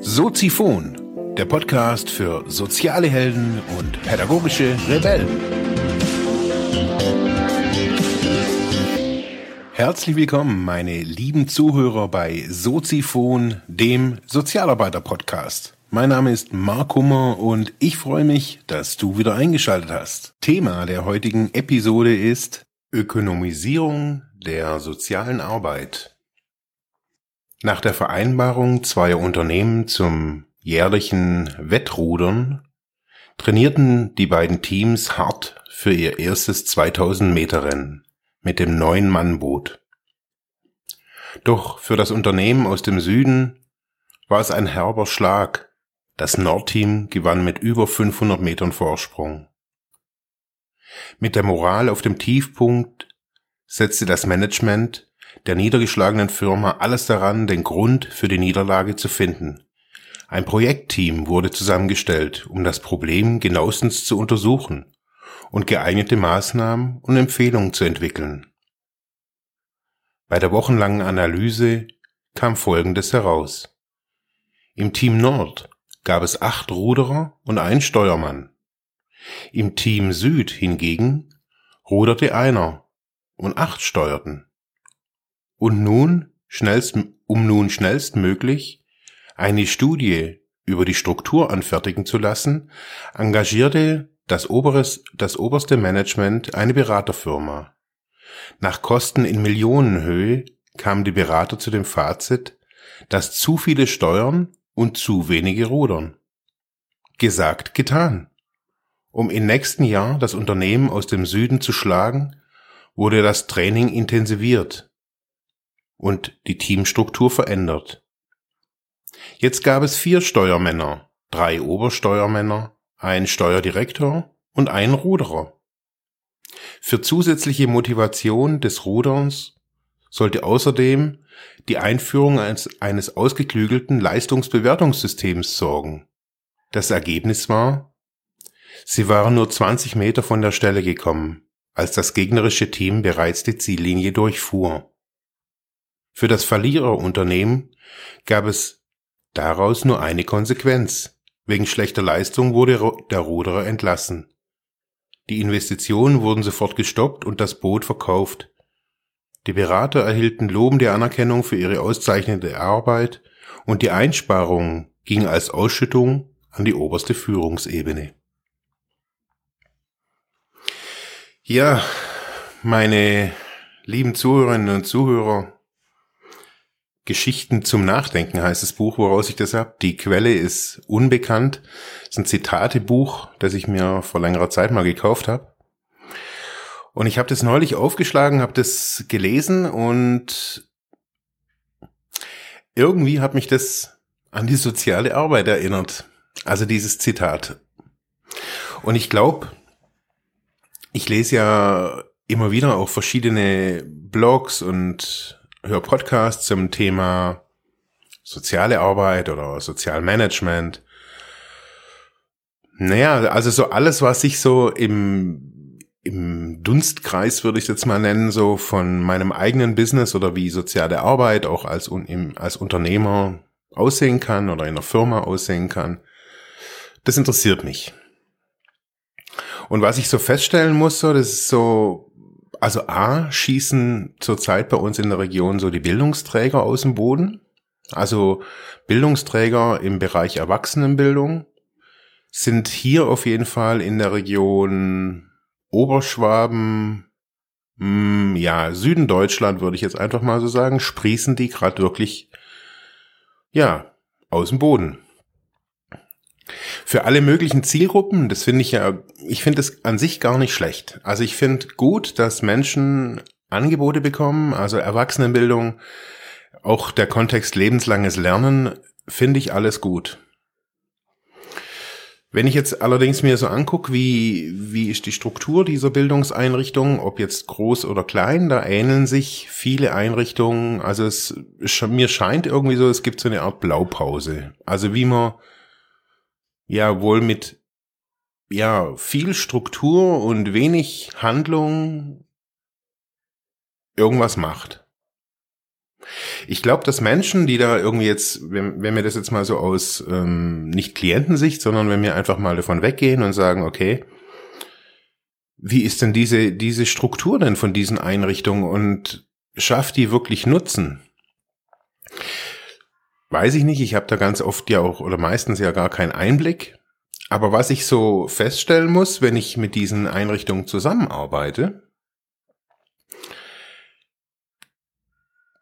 Soziphon, der Podcast für soziale Helden und pädagogische Rebellen. Herzlich willkommen, meine lieben Zuhörer bei Soziphon, dem Sozialarbeiter-Podcast. Mein Name ist Mark Hummer und ich freue mich, dass du wieder eingeschaltet hast. Thema der heutigen Episode ist Ökonomisierung der sozialen Arbeit. Nach der Vereinbarung zweier Unternehmen zum jährlichen Wettrudern trainierten die beiden Teams hart für ihr erstes 2000 Meter Rennen mit dem neuen Mannboot. Doch für das Unternehmen aus dem Süden war es ein herber Schlag. Das Nordteam gewann mit über 500 Metern Vorsprung. Mit der Moral auf dem Tiefpunkt setzte das Management der niedergeschlagenen Firma alles daran, den Grund für die Niederlage zu finden. Ein Projektteam wurde zusammengestellt, um das Problem genauestens zu untersuchen und geeignete Maßnahmen und Empfehlungen zu entwickeln. Bei der wochenlangen Analyse kam Folgendes heraus. Im Team Nord gab es acht Ruderer und einen Steuermann. Im Team Süd hingegen ruderte einer und acht steuerten. Und nun, schnellst, um nun schnellstmöglich eine Studie über die Struktur anfertigen zu lassen, engagierte das, oberes, das oberste Management eine Beraterfirma. Nach Kosten in Millionenhöhe kamen die Berater zu dem Fazit, dass zu viele steuern und zu wenige rudern. Gesagt, getan. Um im nächsten Jahr das Unternehmen aus dem Süden zu schlagen, wurde das Training intensiviert und die Teamstruktur verändert. Jetzt gab es vier Steuermänner, drei Obersteuermänner, einen Steuerdirektor und einen Ruderer. Für zusätzliche Motivation des Ruderns sollte außerdem die Einführung eines, eines ausgeklügelten Leistungsbewertungssystems sorgen. Das Ergebnis war, sie waren nur 20 Meter von der Stelle gekommen, als das gegnerische Team bereits die Ziellinie durchfuhr. Für das Verliererunternehmen gab es daraus nur eine Konsequenz. Wegen schlechter Leistung wurde der Ruderer entlassen. Die Investitionen wurden sofort gestoppt und das Boot verkauft. Die Berater erhielten lobende Anerkennung für ihre auszeichnende Arbeit und die Einsparungen gingen als Ausschüttung an die oberste Führungsebene. Ja, meine lieben Zuhörerinnen und Zuhörer, Geschichten zum Nachdenken heißt das Buch, woraus ich das hab. Die Quelle ist unbekannt. Das ist ein Zitatebuch, das ich mir vor längerer Zeit mal gekauft habe. Und ich habe das neulich aufgeschlagen, habe das gelesen und irgendwie hat mich das an die soziale Arbeit erinnert. Also dieses Zitat. Und ich glaube, ich lese ja immer wieder auch verschiedene Blogs und höre Podcasts zum Thema soziale Arbeit oder Sozialmanagement. Naja, also so alles, was ich so im, im Dunstkreis, würde ich jetzt mal nennen, so von meinem eigenen Business oder wie soziale Arbeit auch als, als Unternehmer aussehen kann oder in einer Firma aussehen kann, das interessiert mich. Und was ich so feststellen muss, so, das ist so, also A, schießen zurzeit bei uns in der Region so die Bildungsträger aus dem Boden. Also Bildungsträger im Bereich Erwachsenenbildung sind hier auf jeden Fall in der Region Oberschwaben, mh, hm, ja, Süden Deutschland würde ich jetzt einfach mal so sagen, sprießen die gerade wirklich, ja, aus dem Boden für alle möglichen Zielgruppen, das finde ich ja, ich finde es an sich gar nicht schlecht. Also ich finde gut, dass Menschen Angebote bekommen, also Erwachsenenbildung, auch der Kontext lebenslanges Lernen, finde ich alles gut. Wenn ich jetzt allerdings mir so angucke, wie, wie ist die Struktur dieser Bildungseinrichtungen, ob jetzt groß oder klein, da ähneln sich viele Einrichtungen. Also es, mir scheint irgendwie so, es gibt so eine Art Blaupause. Also wie man ja wohl mit ja viel Struktur und wenig Handlung irgendwas macht. Ich glaube, dass Menschen, die da irgendwie jetzt, wenn, wenn wir das jetzt mal so aus ähm, nicht Klientensicht, sondern wenn wir einfach mal davon weggehen und sagen, okay, wie ist denn diese, diese Struktur denn von diesen Einrichtungen und schafft die wirklich Nutzen? Weiß ich nicht, ich habe da ganz oft ja auch oder meistens ja gar keinen Einblick. Aber was ich so feststellen muss, wenn ich mit diesen Einrichtungen zusammenarbeite,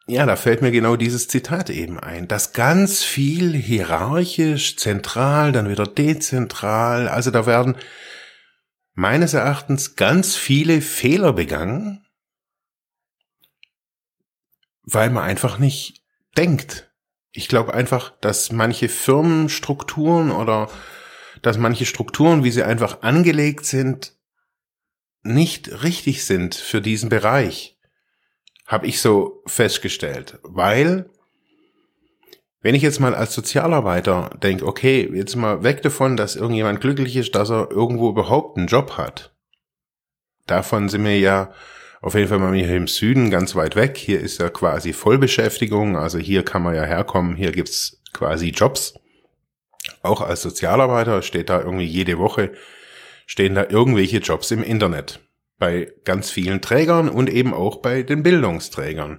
Ja, da fällt mir genau dieses Zitat eben ein, dass ganz viel hierarchisch, zentral, dann wieder dezentral, also da werden meines Erachtens ganz viele Fehler begangen, weil man einfach nicht denkt. Ich glaube einfach, dass manche Firmenstrukturen oder dass manche Strukturen, wie sie einfach angelegt sind, nicht richtig sind für diesen Bereich habe ich so festgestellt, weil wenn ich jetzt mal als Sozialarbeiter denke, okay, jetzt mal weg davon, dass irgendjemand glücklich ist, dass er irgendwo überhaupt einen Job hat. Davon sind wir ja auf jeden Fall mal hier im Süden ganz weit weg. Hier ist ja quasi Vollbeschäftigung, also hier kann man ja herkommen, hier gibt's quasi Jobs. Auch als Sozialarbeiter steht da irgendwie jede Woche, stehen da irgendwelche Jobs im Internet bei ganz vielen Trägern und eben auch bei den Bildungsträgern.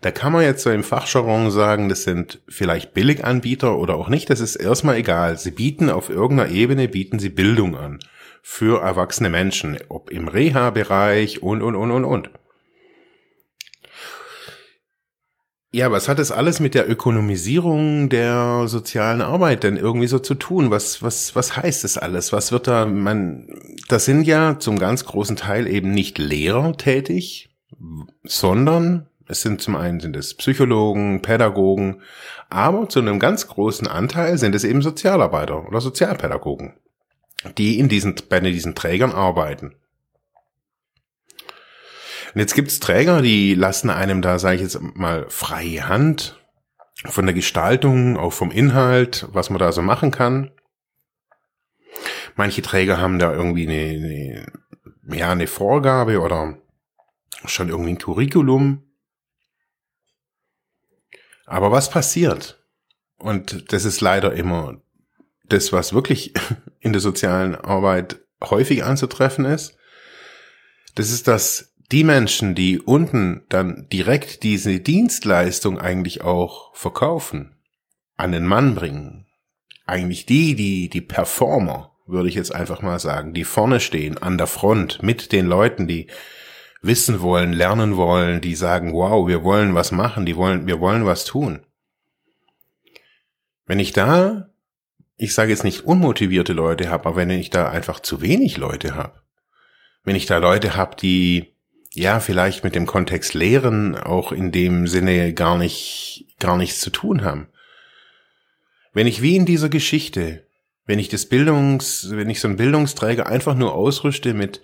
Da kann man jetzt so im Fachjargon sagen, das sind vielleicht Billiganbieter oder auch nicht, das ist erstmal egal. Sie bieten auf irgendeiner Ebene, bieten sie Bildung an. Für erwachsene Menschen, ob im Reha-Bereich und, und, und, und, und. Ja, was hat das alles mit der Ökonomisierung der sozialen Arbeit denn irgendwie so zu tun? Was, was, was heißt das alles? Was wird da, man, das sind ja zum ganz großen Teil eben nicht Lehrer tätig, sondern es sind zum einen sind es Psychologen, Pädagogen, aber zu einem ganz großen Anteil sind es eben Sozialarbeiter oder Sozialpädagogen, die in diesen, bei diesen Trägern arbeiten. Und jetzt gibt's Träger, die lassen einem da, sage ich jetzt mal, freie Hand von der Gestaltung, auch vom Inhalt, was man da so machen kann. Manche Träger haben da irgendwie eine, eine, ja, eine Vorgabe oder schon irgendwie ein Curriculum. Aber was passiert? Und das ist leider immer das, was wirklich in der sozialen Arbeit häufig anzutreffen ist. Das ist, dass die Menschen, die unten dann direkt diese Dienstleistung eigentlich auch verkaufen, an den Mann bringen, eigentlich die, die, die Performer, würde ich jetzt einfach mal sagen, die vorne stehen, an der Front, mit den Leuten, die wissen wollen, lernen wollen, die sagen, wow, wir wollen was machen, die wollen, wir wollen was tun. Wenn ich da, ich sage jetzt nicht unmotivierte Leute habe, aber wenn ich da einfach zu wenig Leute habe, wenn ich da Leute habe, die ja, vielleicht mit dem Kontext Lehren auch in dem Sinne gar nicht, gar nichts zu tun haben. Wenn ich wie in dieser Geschichte, wenn ich das Bildungs, wenn ich so einen Bildungsträger einfach nur ausrüste mit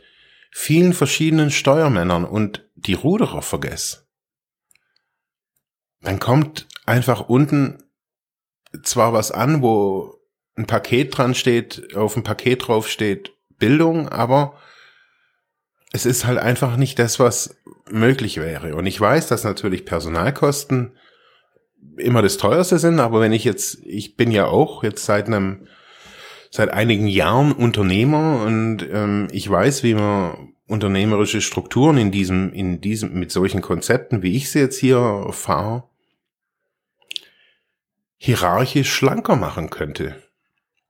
vielen verschiedenen Steuermännern und die Ruderer vergesse, dann kommt einfach unten zwar was an, wo ein Paket dran steht, auf dem Paket drauf steht Bildung, aber es ist halt einfach nicht das, was möglich wäre. Und ich weiß, dass natürlich Personalkosten immer das teuerste sind, aber wenn ich jetzt, ich bin ja auch jetzt seit einem, seit einigen Jahren Unternehmer und ähm, ich weiß, wie man unternehmerische Strukturen in diesem, in diesem, mit solchen Konzepten, wie ich sie jetzt hier fahre, hierarchisch schlanker machen könnte.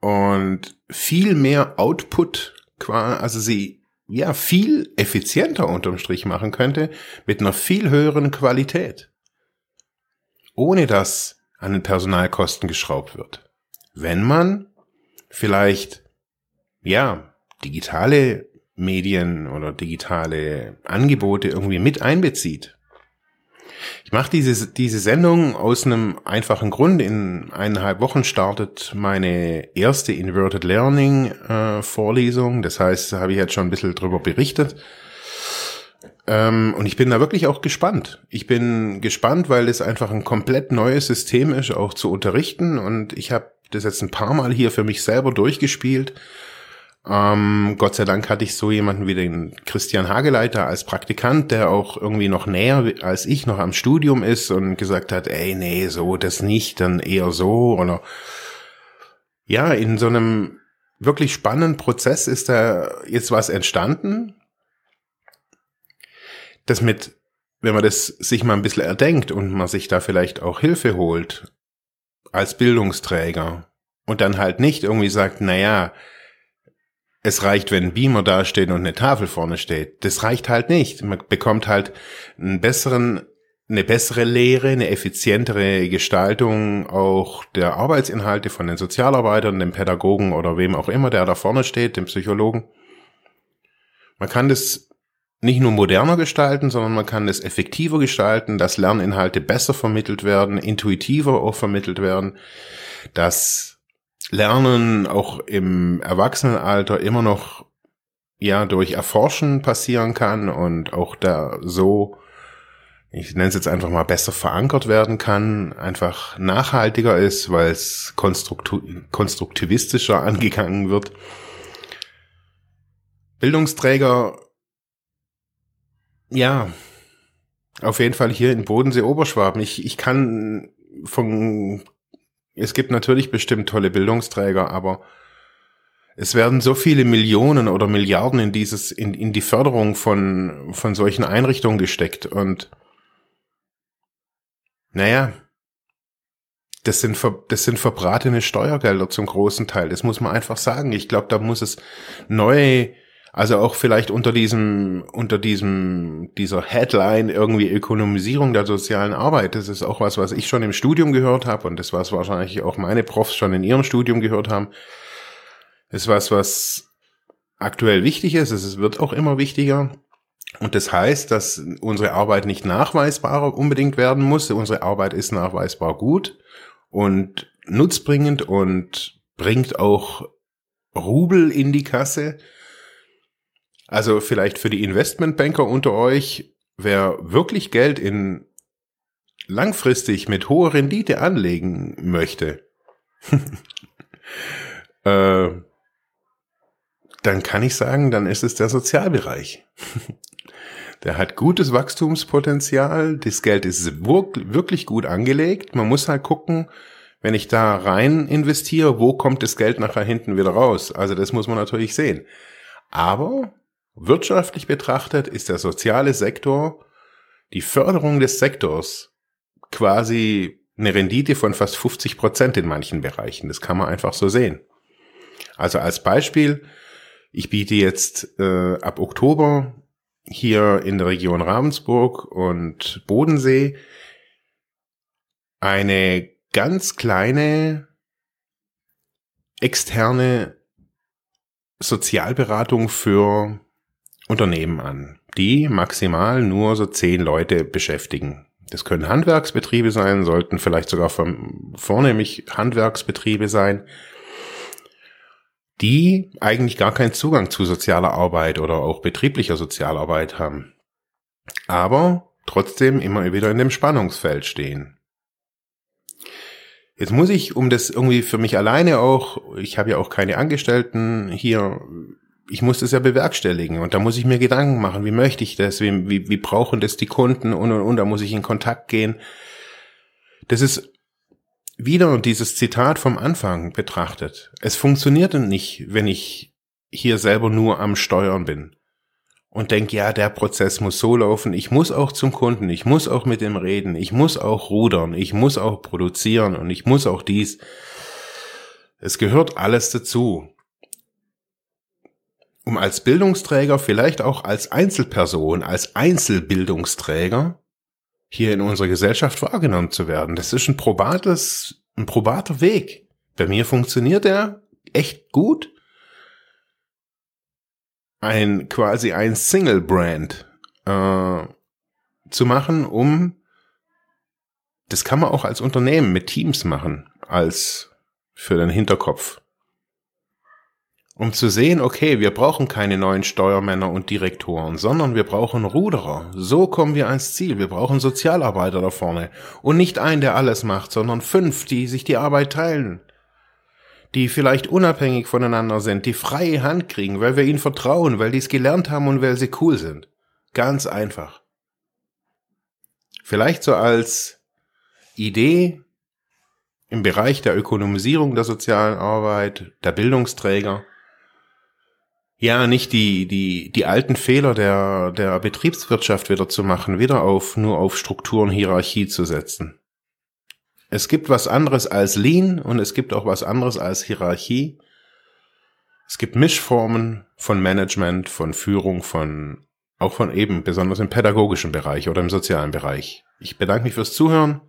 Und viel mehr Output, also sie ja viel effizienter unterm Strich machen könnte, mit einer viel höheren Qualität. Ohne dass an den Personalkosten geschraubt wird. Wenn man vielleicht, ja, digitale Medien oder digitale Angebote irgendwie mit einbezieht, ich mache diese, diese Sendung aus einem einfachen Grund. In eineinhalb Wochen startet meine erste Inverted Learning äh, Vorlesung. Das heißt, da habe ich jetzt schon ein bisschen drüber berichtet. Ähm, und ich bin da wirklich auch gespannt. Ich bin gespannt, weil es einfach ein komplett neues System ist, auch zu unterrichten. Und ich habe das jetzt ein paar Mal hier für mich selber durchgespielt. Ähm, Gott sei Dank hatte ich so jemanden wie den Christian Hageleiter als Praktikant, der auch irgendwie noch näher als ich noch am Studium ist und gesagt hat, ey, nee, so das nicht, dann eher so oder ja, in so einem wirklich spannenden Prozess ist da jetzt was entstanden, das mit, wenn man das sich mal ein bisschen erdenkt und man sich da vielleicht auch Hilfe holt als Bildungsträger und dann halt nicht irgendwie sagt, na ja, es reicht, wenn ein Beamer dasteht und eine Tafel vorne steht. Das reicht halt nicht. Man bekommt halt einen besseren, eine bessere Lehre, eine effizientere Gestaltung auch der Arbeitsinhalte von den Sozialarbeitern, den Pädagogen oder wem auch immer, der da vorne steht, dem Psychologen. Man kann das nicht nur moderner gestalten, sondern man kann es effektiver gestalten, dass Lerninhalte besser vermittelt werden, intuitiver auch vermittelt werden, dass Lernen auch im Erwachsenenalter immer noch ja durch Erforschen passieren kann und auch da so ich nenne es jetzt einfach mal besser verankert werden kann, einfach nachhaltiger ist, weil es konstruktivistischer angegangen wird. Bildungsträger, ja, auf jeden Fall hier in Bodensee Oberschwaben. Ich, ich kann von es gibt natürlich bestimmt tolle Bildungsträger, aber es werden so viele Millionen oder Milliarden in dieses, in, in die Förderung von, von solchen Einrichtungen gesteckt und naja, das sind, das sind verbratene Steuergelder zum großen Teil. Das muss man einfach sagen. Ich glaube, da muss es neue also auch vielleicht unter diesem, unter diesem, dieser Headline irgendwie Ökonomisierung der sozialen Arbeit. Das ist auch was, was ich schon im Studium gehört habe und das was wahrscheinlich auch meine Profs schon in ihrem Studium gehört haben. Das ist was, was aktuell wichtig ist. Es wird auch immer wichtiger. Und das heißt, dass unsere Arbeit nicht nachweisbarer unbedingt werden muss. Unsere Arbeit ist nachweisbar gut und nutzbringend und bringt auch Rubel in die Kasse. Also vielleicht für die Investmentbanker unter euch, wer wirklich Geld in langfristig mit hoher Rendite anlegen möchte, äh, dann kann ich sagen, dann ist es der Sozialbereich. der hat gutes Wachstumspotenzial, das Geld ist wirklich gut angelegt. Man muss halt gucken, wenn ich da rein investiere, wo kommt das Geld nachher hinten wieder raus? Also das muss man natürlich sehen. Aber Wirtschaftlich betrachtet ist der soziale Sektor die Förderung des Sektors quasi eine Rendite von fast 50 Prozent in manchen Bereichen. Das kann man einfach so sehen. Also als Beispiel, ich biete jetzt äh, ab Oktober hier in der Region Ravensburg und Bodensee eine ganz kleine externe Sozialberatung für Unternehmen an, die maximal nur so zehn Leute beschäftigen. Das können Handwerksbetriebe sein, sollten vielleicht sogar vom, vornehmlich Handwerksbetriebe sein, die eigentlich gar keinen Zugang zu sozialer Arbeit oder auch betrieblicher Sozialarbeit haben, aber trotzdem immer wieder in dem Spannungsfeld stehen. Jetzt muss ich, um das irgendwie für mich alleine auch, ich habe ja auch keine Angestellten hier, ich muss das ja bewerkstelligen und da muss ich mir Gedanken machen, wie möchte ich das, wie, wie, wie brauchen das die Kunden und und und, da muss ich in Kontakt gehen. Das ist wieder dieses Zitat vom Anfang betrachtet. Es funktioniert nicht, wenn ich hier selber nur am Steuern bin und denke, ja, der Prozess muss so laufen, ich muss auch zum Kunden, ich muss auch mit dem reden, ich muss auch rudern, ich muss auch produzieren und ich muss auch dies. Es gehört alles dazu um als Bildungsträger, vielleicht auch als Einzelperson, als Einzelbildungsträger hier in unserer Gesellschaft wahrgenommen zu werden. Das ist ein probates, ein probater Weg. Bei mir funktioniert er echt gut. Ein quasi ein Single Brand äh, zu machen, um das kann man auch als Unternehmen mit Teams machen, als für den Hinterkopf um zu sehen, okay, wir brauchen keine neuen Steuermänner und Direktoren, sondern wir brauchen Ruderer. So kommen wir ans Ziel. Wir brauchen Sozialarbeiter da vorne. Und nicht einen, der alles macht, sondern fünf, die sich die Arbeit teilen. die vielleicht unabhängig voneinander sind, die freie Hand kriegen, weil wir ihnen vertrauen, weil die es gelernt haben und weil sie cool sind. Ganz einfach. Vielleicht so als Idee im Bereich der Ökonomisierung der sozialen Arbeit, der Bildungsträger, ja, nicht die, die, die alten Fehler der, der Betriebswirtschaft wieder zu machen, wieder auf, nur auf Strukturen, Hierarchie zu setzen. Es gibt was anderes als Lean und es gibt auch was anderes als Hierarchie. Es gibt Mischformen von Management, von Führung, von, auch von eben, besonders im pädagogischen Bereich oder im sozialen Bereich. Ich bedanke mich fürs Zuhören.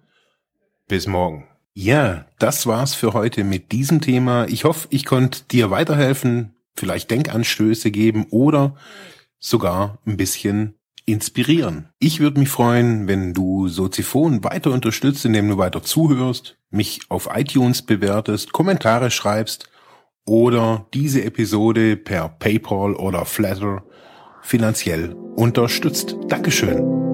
Bis morgen. Ja, das war's für heute mit diesem Thema. Ich hoffe, ich konnte dir weiterhelfen, vielleicht Denkanstöße geben oder sogar ein bisschen inspirieren. Ich würde mich freuen, wenn du Soziphon weiter unterstützt, indem du weiter zuhörst, mich auf iTunes bewertest, Kommentare schreibst oder diese Episode per PayPal oder Flatter finanziell unterstützt. Dankeschön.